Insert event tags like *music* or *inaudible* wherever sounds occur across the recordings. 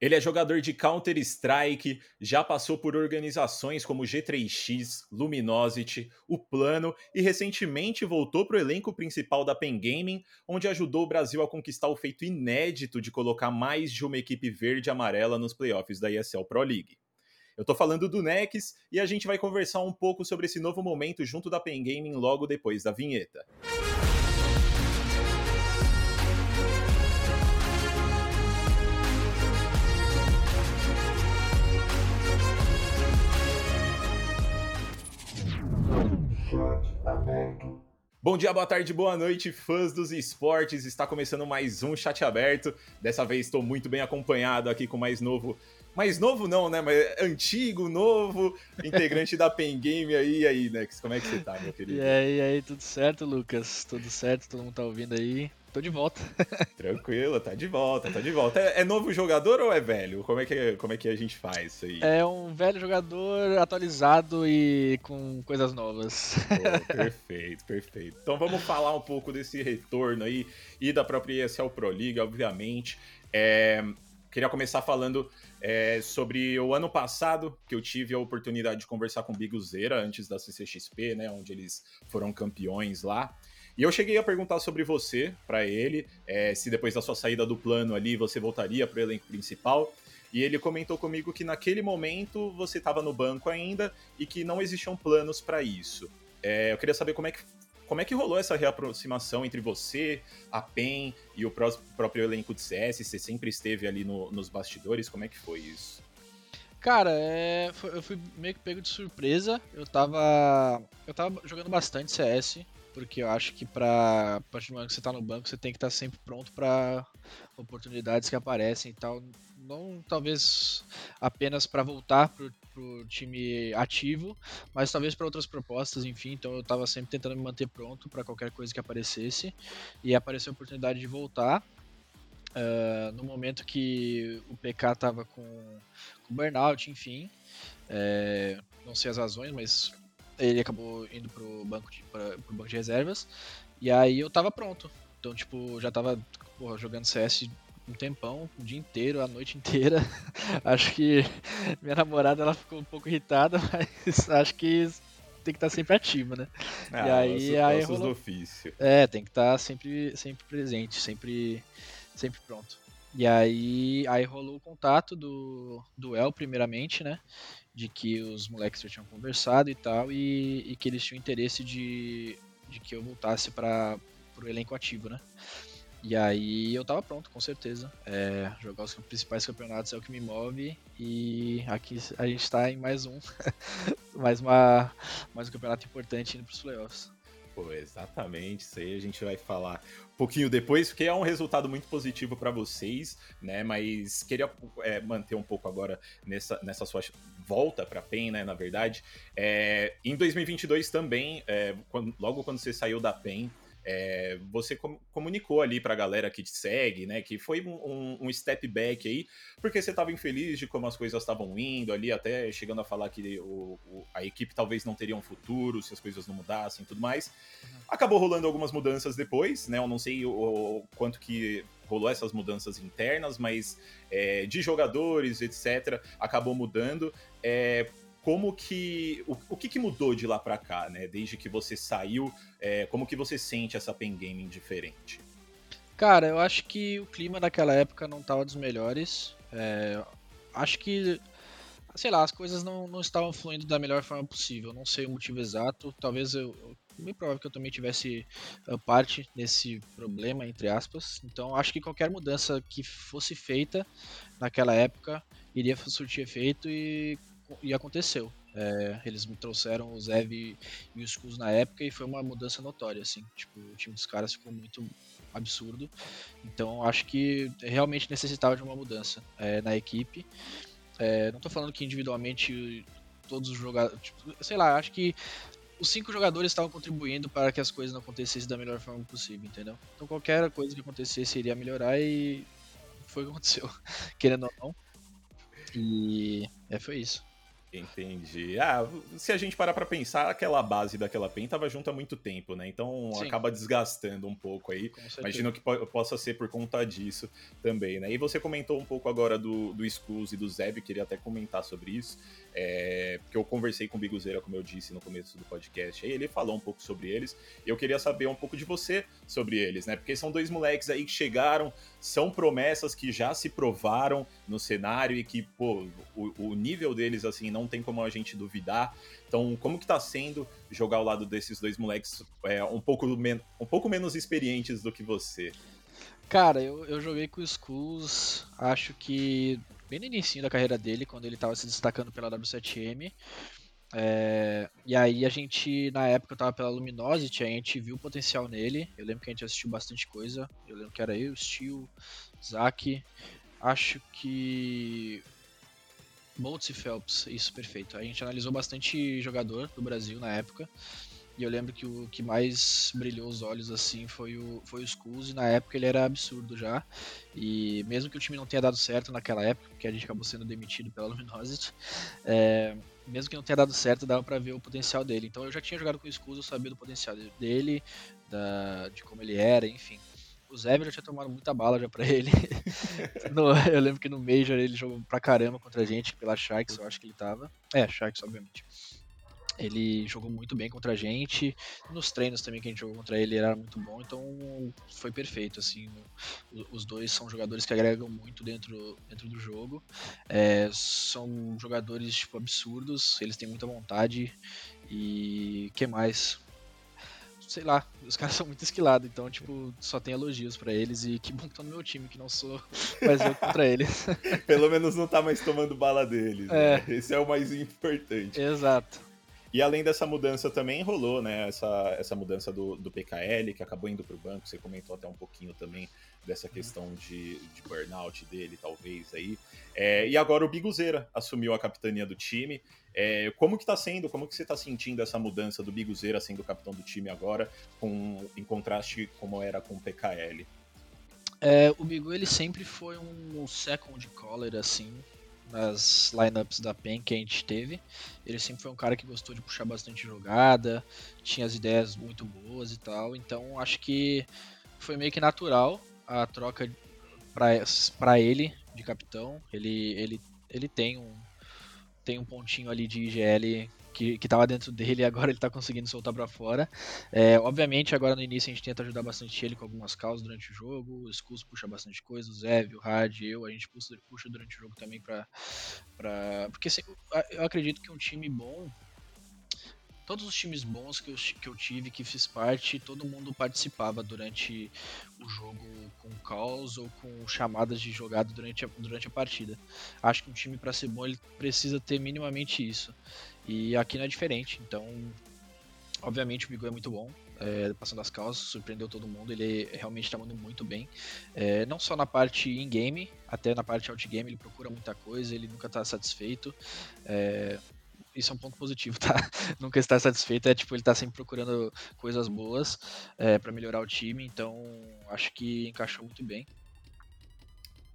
Ele é jogador de Counter-Strike, já passou por organizações como G3X, Luminosity, o Plano e recentemente voltou para o elenco principal da Pen Gaming, onde ajudou o Brasil a conquistar o feito inédito de colocar mais de uma equipe verde e amarela nos playoffs da ESL Pro League. Eu tô falando do Nex e a gente vai conversar um pouco sobre esse novo momento junto da Pen Gaming logo depois da vinheta. Bom dia, boa tarde, boa noite, fãs dos esportes. Está começando mais um chat aberto. Dessa vez estou muito bem acompanhado aqui com mais novo. Mais novo não, né? Mas antigo, novo, integrante da Pen Game aí, aí, Nex. Como é que você tá, meu querido? E aí, e aí, tudo certo, Lucas? Tudo certo? Todo mundo tá ouvindo aí? Tô de volta. *laughs* Tranquilo, tá de volta, tá de volta. É, é, novo jogador ou é velho? Como é, que, como é que a gente faz isso aí? É um velho jogador atualizado e com coisas novas. Pô, perfeito, perfeito. Então vamos falar um pouco desse retorno aí e da própria ESL Pro League, obviamente. É, queria começar falando é, sobre o ano passado, que eu tive a oportunidade de conversar com o Biguzeira antes da CCXP, né, onde eles foram campeões lá. E eu cheguei a perguntar sobre você para ele, é, se depois da sua saída do plano ali você voltaria para o elenco principal. E ele comentou comigo que naquele momento você estava no banco ainda e que não existiam planos para isso. É, eu queria saber como é que como é que rolou essa reaproximação entre você, a PEN e o próprio elenco de CS? Você sempre esteve ali no, nos bastidores, como é que foi isso? Cara, é, eu fui meio que pego de surpresa. Eu tava. Eu tava jogando bastante CS porque eu acho que para a partir do momento que você está no banco, você tem que estar tá sempre pronto para oportunidades que aparecem e tal. Não talvez apenas para voltar pro, pro time ativo, mas talvez para outras propostas, enfim. Então eu estava sempre tentando me manter pronto para qualquer coisa que aparecesse e apareceu a oportunidade de voltar. Uh, no momento que o PK estava com, com burnout, enfim, é, não sei as razões, mas ele acabou indo pro banco de, pra, pro banco de reservas. E aí eu tava pronto. Então, tipo, já tava porra, jogando CS um tempão, o dia inteiro, a noite inteira. *laughs* acho que minha namorada ela ficou um pouco irritada, *laughs* mas acho que tem que estar tá sempre ativa, né? Ah, e aí, aí rolou... do ofício. É, tem que estar tá sempre, sempre presente, sempre, sempre pronto. E aí, aí rolou o contato do, do El, primeiramente, né? de que os moleques já tinham conversado e tal, e, e que eles tinham interesse de, de que eu voltasse para o elenco ativo, né? E aí eu tava pronto, com certeza. É, jogar os principais campeonatos é o que me move e aqui a gente está em mais um, *laughs* mais uma, mais um campeonato importante indo para os playoffs. Pô, exatamente, isso aí a gente vai falar um pouquinho depois, porque é um resultado muito positivo para vocês, né? Mas queria é, manter um pouco agora nessa, nessa sua volta para a PEN, né? Na verdade, é, em 2022 também, é, quando, logo quando você saiu da PEN, é, você com, comunicou ali para a galera que te segue, né, que foi um, um step back aí, porque você estava infeliz de como as coisas estavam indo ali, até chegando a falar que o, o, a equipe talvez não teria um futuro se as coisas não mudassem e tudo mais. Uhum. Acabou rolando algumas mudanças depois, né, eu não sei o, o quanto que rolou essas mudanças internas, mas é, de jogadores, etc., acabou mudando. É, como que o, o que, que, mudou de lá para cá, né? Desde que você saiu, é, como que você sente essa pen gaming diferente? Cara, eu acho que o clima daquela época não estava dos melhores. É, acho que, sei lá, as coisas não, não estavam fluindo da melhor forma possível. Não sei o motivo exato. Talvez eu, eu bem provável que eu também tivesse uh, parte nesse problema, entre aspas. Então acho que qualquer mudança que fosse feita naquela época iria surtir efeito e e aconteceu. É, eles me trouxeram o Zev e, e os na época e foi uma mudança notória, assim. Tipo, o time dos caras ficou muito absurdo. Então acho que realmente necessitava de uma mudança é, na equipe. É, não tô falando que individualmente todos os jogadores. Tipo, sei lá, acho que os cinco jogadores estavam contribuindo para que as coisas não acontecessem da melhor forma possível, entendeu? Então qualquer coisa que acontecesse iria melhorar e foi o que aconteceu, *laughs* querendo ou não. E é, foi isso. Entendi. Ah, se a gente parar pra pensar, aquela base daquela PEN tava junto há muito tempo, né? Então Sim. acaba desgastando um pouco aí. Imagino que po possa ser por conta disso também, né? E você comentou um pouco agora do, do Skulls e do Zeb, queria até comentar sobre isso. É, porque eu conversei com o Biguzeira, como eu disse no começo do podcast, aí ele falou um pouco sobre eles. E eu queria saber um pouco de você sobre eles, né? Porque são dois moleques aí que chegaram, são promessas que já se provaram no cenário e que, pô, o, o nível deles, assim, não tem como a gente duvidar. Então, como que tá sendo jogar ao lado desses dois moleques é, um, pouco um pouco menos experientes do que você? Cara, eu, eu joguei com o Skulls, acho que bem no início da carreira dele, quando ele estava se destacando pela W7M. É, e aí a gente, na época, eu tava pela Luminosity, a gente viu o potencial nele. Eu lembro que a gente assistiu bastante coisa. Eu lembro que era eu, Steel, Zack. Acho que Boltz e Phelps, isso, perfeito. A gente analisou bastante jogador do Brasil na época. E eu lembro que o que mais brilhou os olhos assim foi o, foi o Skulls, e na época ele era absurdo já. E mesmo que o time não tenha dado certo naquela época, porque a gente acabou sendo demitido pela Luminosity, é, mesmo que não tenha dado certo, dava para ver o potencial dele. Então eu já tinha jogado com o Skulls, eu sabia do potencial dele, da, de como ele era, enfim. O Zeb já tinha tomado muita bala já pra ele. *laughs* no, eu lembro que no Major ele jogou pra caramba contra a gente, pela Sharks, eu acho que ele tava. É, Sharks, obviamente. Ele jogou muito bem contra a gente. Nos treinos também que a gente jogou contra ele, ele era muito bom. Então foi perfeito. Assim, os dois são jogadores que agregam muito dentro, dentro do jogo. É, são jogadores tipo, absurdos. Eles têm muita vontade. E que mais? Sei lá, os *laughs* caras são muito esquilados, então, tipo, só tem elogios para eles e que bom que estão no meu time, que não sou *laughs* mais eu contra eles. *laughs* Pelo menos não tá mais tomando bala deles. É. Né? Esse é o mais importante. Exato. E além dessa mudança também rolou, né? Essa, essa mudança do, do PKL, que acabou indo para o banco. Você comentou até um pouquinho também dessa questão de, de burnout dele, talvez aí. É, e agora o Biguzeira assumiu a capitania do time. É, como que tá sendo, como que você está sentindo essa mudança do Biguzeira sendo capitão do time agora, com, em contraste como era com o PKL? É, o Bigu ele sempre foi um second caller assim, nas lineups da PEN que a gente teve. Ele sempre foi um cara que gostou de puxar bastante jogada, tinha as ideias muito boas e tal. Então acho que foi meio que natural a troca para ele de capitão. Ele, ele, ele tem um tem um pontinho ali de IGL que, que tava dentro dele e agora ele tá conseguindo soltar para fora. É, obviamente, agora no início a gente tenta ajudar bastante ele com algumas causas durante o jogo. O Skulls puxa bastante coisa, o Zev, o Hard, eu, a gente puxa, puxa durante o jogo também pra. pra... Porque assim, eu acredito que um time bom todos os times bons que eu, que eu tive, que fiz parte, todo mundo participava durante o jogo com calls ou com chamadas de jogada durante a, durante a partida. Acho que um time para ser bom ele precisa ter minimamente isso. E aqui não é diferente. Então, obviamente o Bigu é muito bom. É, passando as calças, surpreendeu todo mundo, ele realmente está mandando muito bem. É, não só na parte in-game, até na parte out-game, ele procura muita coisa, ele nunca está satisfeito. É, isso é um ponto positivo, tá? *laughs* Nunca estar satisfeito, é tipo, ele tá sempre procurando coisas boas é, para melhorar o time, então acho que encaixou muito bem.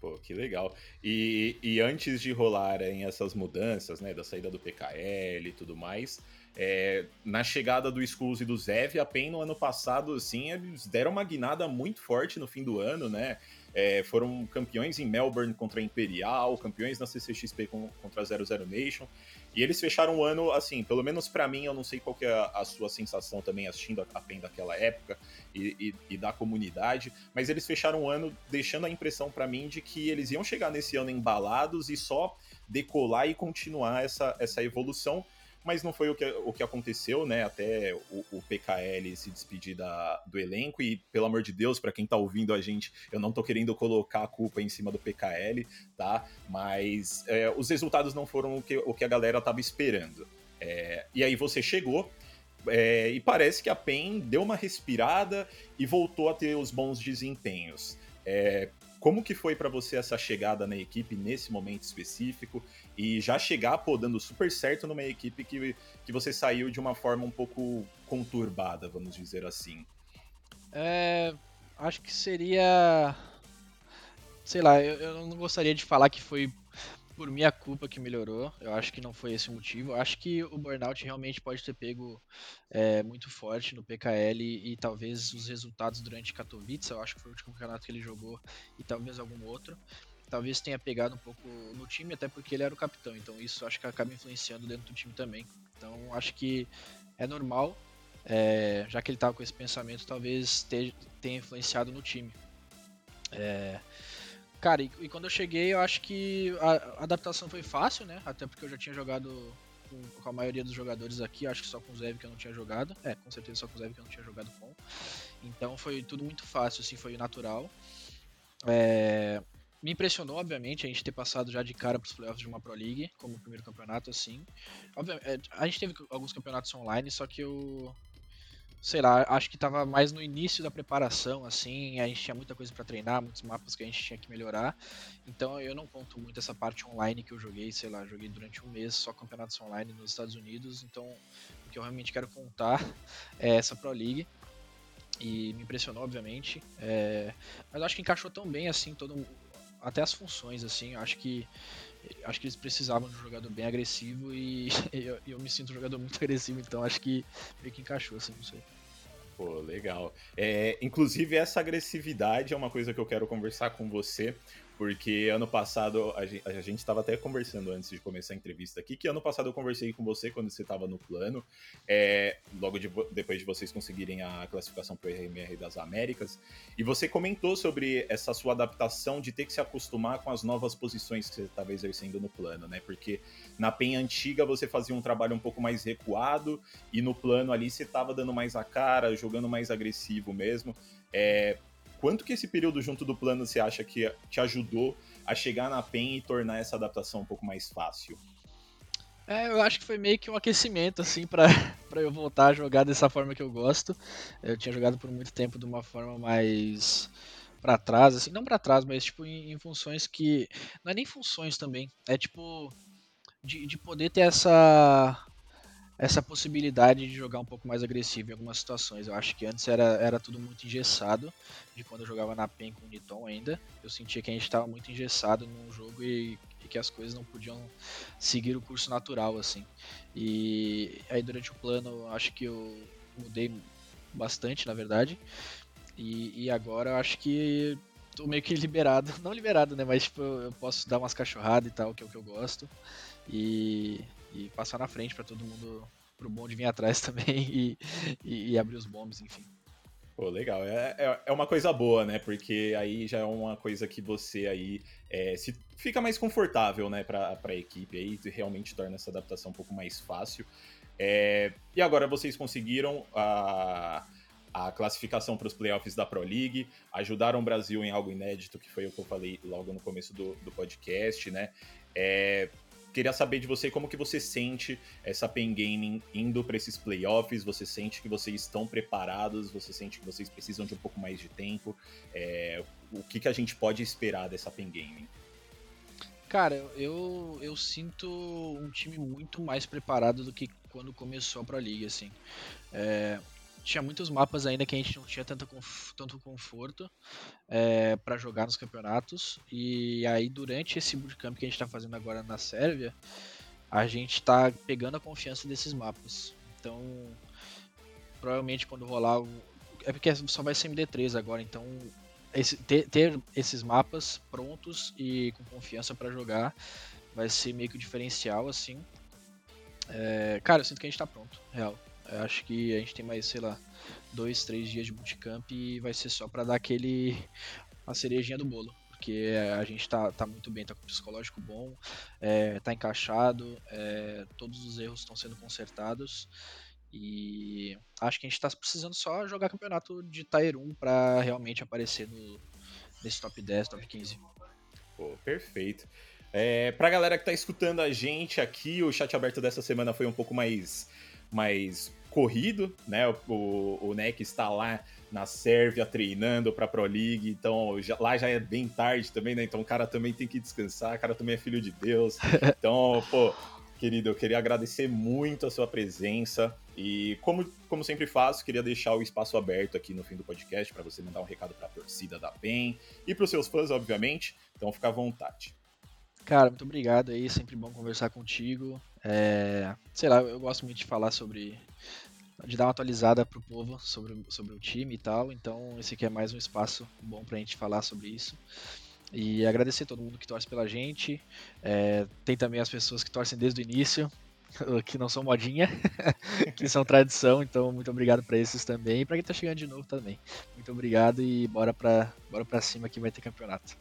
Pô, que legal. E, e antes de rolarem essas mudanças, né, da saída do PKL e tudo mais, é, na chegada do Skulls e do Zev, a PEN no ano passado, assim, eles deram uma guinada muito forte no fim do ano, né? É, foram campeões em Melbourne contra a Imperial, campeões na CCXP contra a 00 Nation. E eles fecharam o ano, assim, pelo menos para mim, eu não sei qual que é a, sua sensação também assistindo a, PEN daquela época e, e, e, da comunidade, mas eles fecharam o ano deixando a impressão para mim de que eles iam chegar nesse ano embalados e só decolar e continuar essa, essa evolução mas não foi o que, o que aconteceu, né? Até o, o PKL se despedir da, do elenco. E, pelo amor de Deus, para quem tá ouvindo a gente, eu não tô querendo colocar a culpa em cima do PKL, tá? Mas é, os resultados não foram o que, o que a galera tava esperando. É, e aí você chegou. É, e parece que a PEN deu uma respirada e voltou a ter os bons desempenhos. É, como que foi para você essa chegada na equipe nesse momento específico e já chegar pô, dando super certo numa equipe que, que você saiu de uma forma um pouco conturbada, vamos dizer assim? É, acho que seria. Sei lá, eu, eu não gostaria de falar que foi por minha culpa que melhorou. Eu acho que não foi esse o motivo. Eu acho que o burnout realmente pode ter pego é, muito forte no PKL e, talvez os resultados durante Katowice. Eu acho que foi o último campeonato que ele jogou e talvez algum outro. Talvez tenha pegado um pouco no time, até porque ele era o capitão. Então isso acho que acaba influenciando dentro do time também. Então acho que é normal. É, já que ele estava com esse pensamento, talvez tenha influenciado no time. É, Cara, e, e, quando eu cheguei, eu acho que a, a, adaptação foi fácil, né? Até porque eu já tinha jogado com, com, a maioria dos jogadores aqui, acho que só com o Zev que eu não tinha jogado. É, com certeza só com o Zev que eu não tinha jogado com. Então foi tudo muito fácil, assim, foi natural. É, me impressionou, obviamente, a gente ter passado já de cara para os playoffs de uma Pro League, como primeiro campeonato, assim. Obviamente, é, a gente teve alguns campeonatos online, só que eu, sei lá, acho que tava mais no início da preparação, assim, a gente tinha muita coisa para treinar, muitos mapas que a gente tinha que melhorar. Então eu não conto muito essa parte online que eu joguei, sei lá, joguei durante um mês só campeonatos online nos Estados Unidos, então o que eu realmente quero contar *laughs* é essa Pro League. E me impressionou, obviamente. É... Mas acho que encaixou tão bem, assim, todo até as funções, assim, acho que acho que eles precisavam de um jogador bem agressivo e *laughs* eu, eu, me sinto um jogador muito agressivo, então acho que meio que encaixou, assim, não sei. Pô, legal. É, inclusive, essa agressividade é uma coisa que eu quero conversar com você, porque ano passado, a gente estava até conversando antes de começar a entrevista aqui, que ano passado eu conversei com você quando você estava no plano, é, logo de, depois de vocês conseguirem a classificação para o RMR das Américas, e você comentou sobre essa sua adaptação de ter que se acostumar com as novas posições que você estava exercendo no plano, né? Porque na PEN antiga você fazia um trabalho um pouco mais recuado, e no plano ali você estava dando mais a cara, jogando mais agressivo mesmo. É, Quanto que esse período junto do plano você acha que te ajudou a chegar na PEN e tornar essa adaptação um pouco mais fácil? É, eu acho que foi meio que um aquecimento, assim, para *laughs* eu voltar a jogar dessa forma que eu gosto. Eu tinha jogado por muito tempo de uma forma mais para trás, assim, não para trás, mas tipo em, em, funções que. Não é nem funções também, é tipo. De, de poder ter essa essa possibilidade de jogar um pouco mais agressivo em algumas situações. Eu acho que antes era, era tudo muito engessado, de quando eu jogava na PEN com o Niton ainda. Eu sentia que a gente estava muito engessado num jogo e, e, que as coisas não podiam seguir o curso natural, assim. E aí durante o plano, acho que eu mudei bastante, na verdade. E, e agora eu acho que tô meio que *laughs* liberado. Não liberado, né? Mas tipo, eu posso dar umas cachorradas e tal, que é o que eu gosto. E e passar na frente para todo mundo pro bonde vir atrás *laughs* também e, e, e, abrir os bombs, enfim. Pô, legal. É, é, é, uma coisa boa, né? Porque aí já é uma coisa que você aí é, se fica mais confortável, né, pra, pra equipe aí, realmente torna essa adaptação um pouco mais fácil. É, e agora vocês conseguiram a, a classificação para os playoffs da Pro League, ajudaram o Brasil em algo inédito, que foi o que eu falei logo no começo do, do podcast, né? É, queria saber de você como que você sente essa Pen Gaming indo para esses playoffs. Você sente que vocês estão preparados? Você sente que vocês precisam de um pouco mais de tempo? É, o que, que a gente pode esperar dessa Pen Gaming? Cara, eu, eu sinto um time muito mais preparado do que quando começou a Pro League, assim. É, tinha muitos mapas ainda que a gente não tinha tanto, tanto conforto é, para jogar nos campeonatos. E aí, durante esse bootcamp que a gente está fazendo agora na Sérvia, a gente está pegando a confiança desses mapas. Então, provavelmente quando rolar. É porque só vai ser MD3 agora, então esse, ter, ter, esses mapas prontos e com confiança para jogar vai ser meio que o diferencial, assim. É, cara, eu sinto que a gente está pronto, real. Eu acho que a gente tem mais, sei lá, dois, três dias de bootcamp e vai ser só para dar aquele. a cerejinha do bolo. Porque a gente tá, tá muito bem, tá com o psicológico bom, é, tá encaixado, é, todos os erros estão sendo consertados. E acho que a gente tá precisando só jogar campeonato de Tier 1 para realmente aparecer no, nesse top 10, top 15. Pô, perfeito. É, pra galera que tá escutando a gente aqui, o chat aberto dessa semana foi um pouco mais, mais corrido, né? O, o NEC está lá na Sérvia treinando para Pro League, então já, lá já é bem tarde também, né? Então o cara também tem que descansar, o cara também é filho de Deus. *laughs* Então, pô, querido, eu queria agradecer muito a sua presença e como, como sempre faço, queria deixar o espaço aberto aqui no fim do podcast para você mandar um recado para a torcida da PEN e para os seus fãs, obviamente. Então, fica à vontade. Cara, muito obrigado aí, sempre bom conversar contigo. É, sei lá, eu gosto muito de falar sobre. de dar uma atualizada pro povo sobre, sobre o time e tal, então esse aqui é mais um espaço bom pra gente falar sobre isso. E agradecer todo mundo que torce pela gente. É, tem também as pessoas que torcem desde o início, *laughs* que não são modinha, *laughs* que são tradição, então muito obrigado para esses também. E pra quem tá chegando de novo também. Muito obrigado e bora pra, bora pra cima que vai ter campeonato.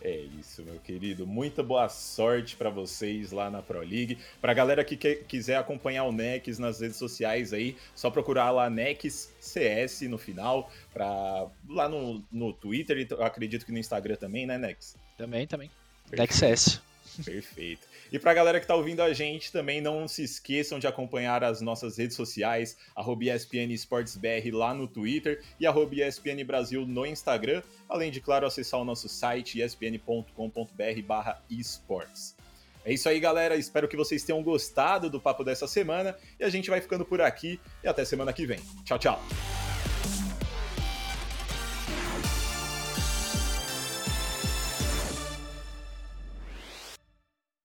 É isso, meu querido. Muita boa sorte para vocês lá na Pro League. Pra galera que quer, quiser acompanhar o Nex nas redes sociais aí, só procurar lá Nex CS no final, pra, lá no, no Twitter e acredito que no Instagram também, né, Nex? Também, também. Nex CS. Perfeito. E para a galera que está ouvindo a gente, também não se esqueçam de acompanhar as nossas redes sociais, arroba lá no Twitter e arroba ESPN Brasil no Instagram, além de, claro, acessar o nosso site espn.com.br barra. É isso aí, galera. Espero que vocês tenham gostado do papo dessa semana e a gente vai ficando por aqui e até semana que vem. Tchau, tchau.